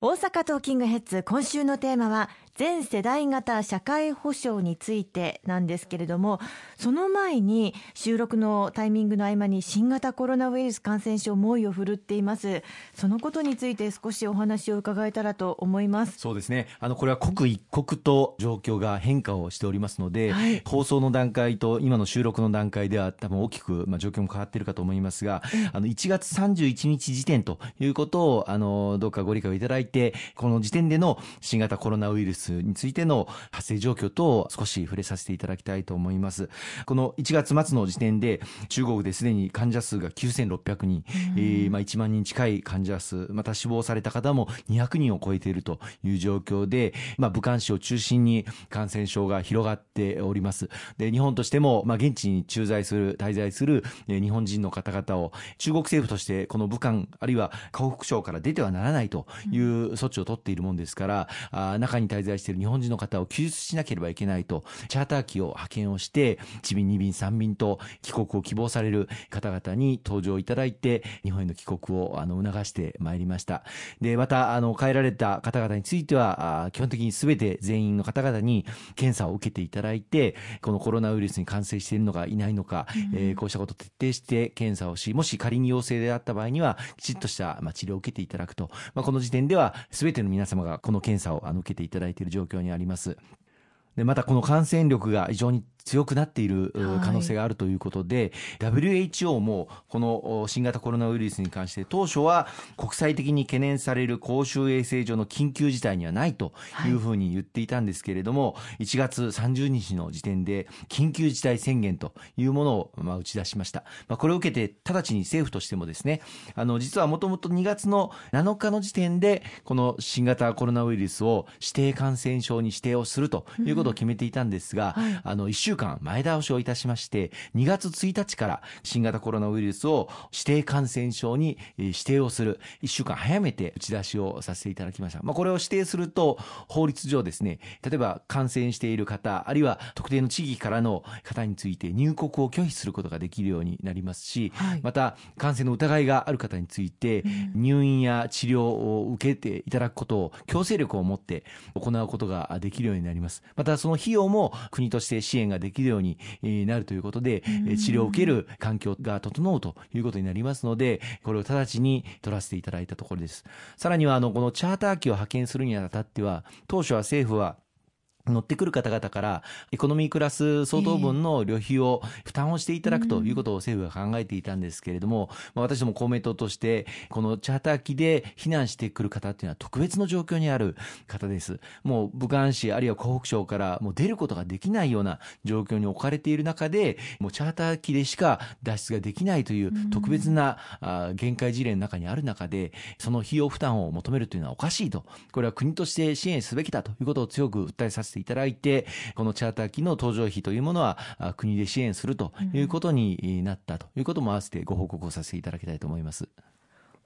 大阪トーキングヘッズ今週のテーマは全世代型社会保障についてなんですけれどもその前に収録のタイミングの合間に新型コロナウイルス感染症猛威を振るっています。そのことについて少しお話を伺えたらと思います。そうですね。あのこれは刻一刻と状況が変化をしておりますので、はい、放送の段階と今の収録の段階では多分大きく、まあ、状況も変わっているかと思いますが、あの1月31日時点ということをあのどうかご理解をいただいてこの時点での新型コロナウイルスについての発生状況と少し触れさせていただきたいと思います。この1月末の時点で中国ですでに患者数が9600人、えー、まあ1万人近い患者数、また死亡された方も200人を超えているという状況で、まあ武漢市を中心に感染症が広がっております。で、日本としても、まあ現地に駐在する、滞在する日本人の方々を中国政府としてこの武漢あるいは河北省から出てはならないという措置を取っているものですから、あ中に滞在している日本人の方を救出しなければいけないと、チャーター機を派遣をして、1便、2便、3便と帰国を希望される方々に登場いただいて、日本への帰国をあの促してまいりました。で、また、あの、帰られた方々については、基本的に全て全員の方々に検査を受けていただいて、このコロナウイルスに感染しているのかいないのか、うん、えー、こうしたことを徹底して検査をし、もし仮に陽性であった場合には、きちっとした、まあ、治療を受けていただくと、まあ、この時点では全ての皆様がこの検査をあの受けていただいている状況にあります。でまたこの感染力が非常に強くなっている可能性があるということで、はい、WHO もこの新型コロナウイルスに関して当初は国際的に懸念される公衆衛生上の緊急事態にはないとい。うふうに言っていたんですけれども、はい、1月30日の時点で緊急事態宣言というものをまあ打ち出しました。まあ、これを受けて直ちに政府としてもですね、あの実はもともと2月の7日の時点でこの新型コロナウイルスを指定感染症に指定をするということを決めていたんですが、うんはい、あの1週間前倒しをいたしまして、2月1日から新型コロナウイルスを指定感染症に指定をする、1週間早めて打ち出しをさせていただきました。まあ、これを指定すると、法律上ですね、例えば感染している方、あるいは特定の地域からの方について入国を拒否することができるようになりますし、はい、また感染の疑いがある方について、入院や治療を受けていただくことを強制力を持って行うことができるようになります。またその費用も国として支援ができるようにになるということで、治療を受ける環境が整うということになりますので、これを直ちに取らせていただいたところです。さらには、あの、このチャーター機を派遣するにあたっては、当初は政府は、乗ってくる方々からエコノミークラス相当分の旅費を負担をしていただくということを政府が考えていたんですけれども、まあ、私ども公明党としてこのチャーター機で避難してくる方っていうのは特別の状況にある方です。もう武漢市あるいは湖北省からもう出ることができないような状況に置かれている中でもうチャーター機でしか脱出ができないという特別な限界事例の中にある中でその費用負担を求めるというのはおかしいと。これは国として支援すべきだということを強く訴えさせてていただいて、このチャーター機の搭乗費というものは国で支援するということになったということも合わせてご報告をさせていただきたいと思います。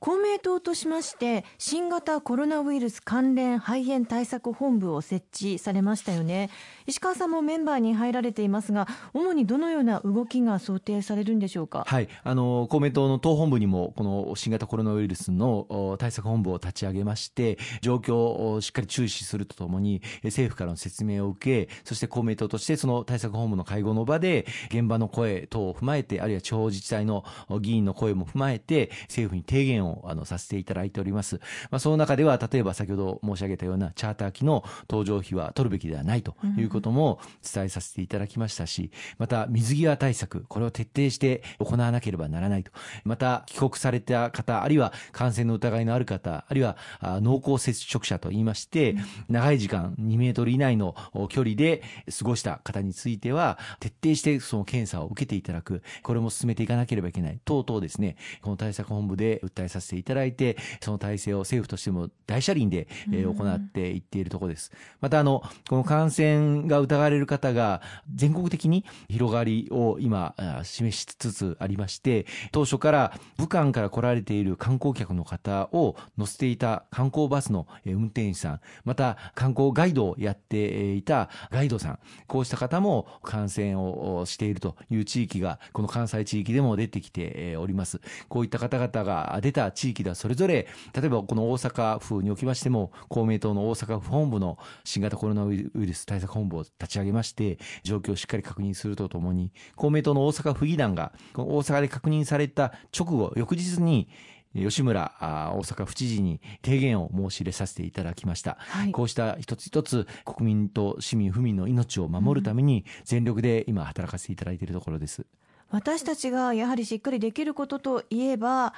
公明党としまして新型コロナウイルス関連肺炎対策本部を設置されましたよね。石川さんもメンバーに入られていますが主にどのような動きが想定されるんでしょうか？はい。あの公明党の党本部にもこの新型コロナウイルスの対策本部を立ち上げまして状況をしっかり注視するとともに政府からの説明を受けそして公明党としてその対策本部の会合の場で現場の声等を踏まえてあるいは地方自治体の議員の声も踏まえて政府に提言をあのさせていただいております。まあ、その中では例えば先ほど申し上げたようなチャーター機の搭乗費は取るべきではないということも伝えさせていただきましたし、また水際対策、これを徹底して行わなければならないと。また帰国された方、あるいは感染の疑いのある方、あるいは濃厚接触者といいまして、長い時間2メートル以内の距離で過ごした方については、徹底してその検査を受けていただく、これも進めていかなければいけない、等々ですね、この対策本部で訴えさせていただいて、その体制を政府としても大車輪で、え行っていっているところです。また、あの、この感染が疑われる方が全国的に広がりを今、示しつつありまして、当初から武漢から来られている観光客の方を乗せていた観光バスの運転手さん、また観光ガイドをやっていたガイドさん、こうした方も感染をしているという地域が、この関西地域でも出てきております。こういった方々が出た地域ではそれぞれ、例えばこの大阪府におきましても、公明党の大阪府本部の新型コロナウイルス対策本部を立ち上げまして、状況をしっかり確認するとともに、公明党の大阪府議団が、大阪で確認された直後、翌日に、吉村大阪府知事に提言を申し入れさせていただきました、はい、こうした一つ一つ国民と市民府民の命を守るために全力で今働かせていただいているところです、私たちがやはりしっかりできることといえば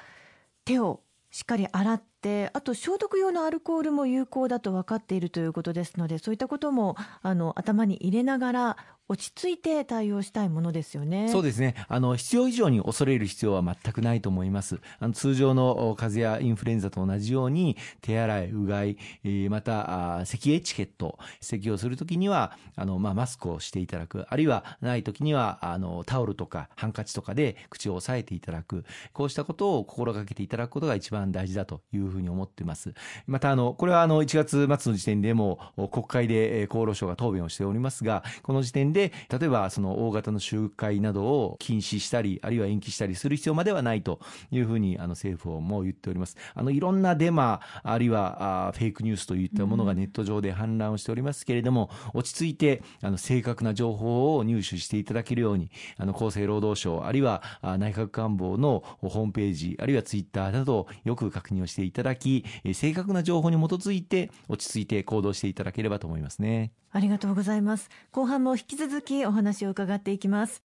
手をしっかり洗ってあと消毒用のアルコールも有効だと分かっているということですのでそういったこともあの頭に入れながら落ち着いて対応したいものですよね。そうですね。あの、必要以上に恐れる必要は全くないと思います。あの、通常の風邪やインフルエンザと同じように、手洗い、うがい、え、また、あ咳エチケット、咳をするときには、あの、まあ、マスクをしていただく、あるいはないときには、あの、タオルとかハンカチとかで口を押さえていただく、こうしたことを心がけていただくことが一番大事だというふうに思っています。また、あの、これはあの、1月末の時点でも、国会で厚労省が答弁をしておりますが、この時点で、例えばその大型の集会などを禁止したり、あるいは延期したりする必要まではないというふうにあの政府も言っております。あのいろんなデマ、あるいはあフェイクニュースといったものがネット上で氾濫をしておりますけれども、落ち着いてあの正確な情報を入手していただけるように、あの厚生労働省、あるいは内閣官房のホームページ、あるいはツイッターなどよく確認をしていただき、正確な情報に基づいて落ち着いて行動していただければと思いますね。ありがとうございます。後半も引き続きお話を伺っていきます。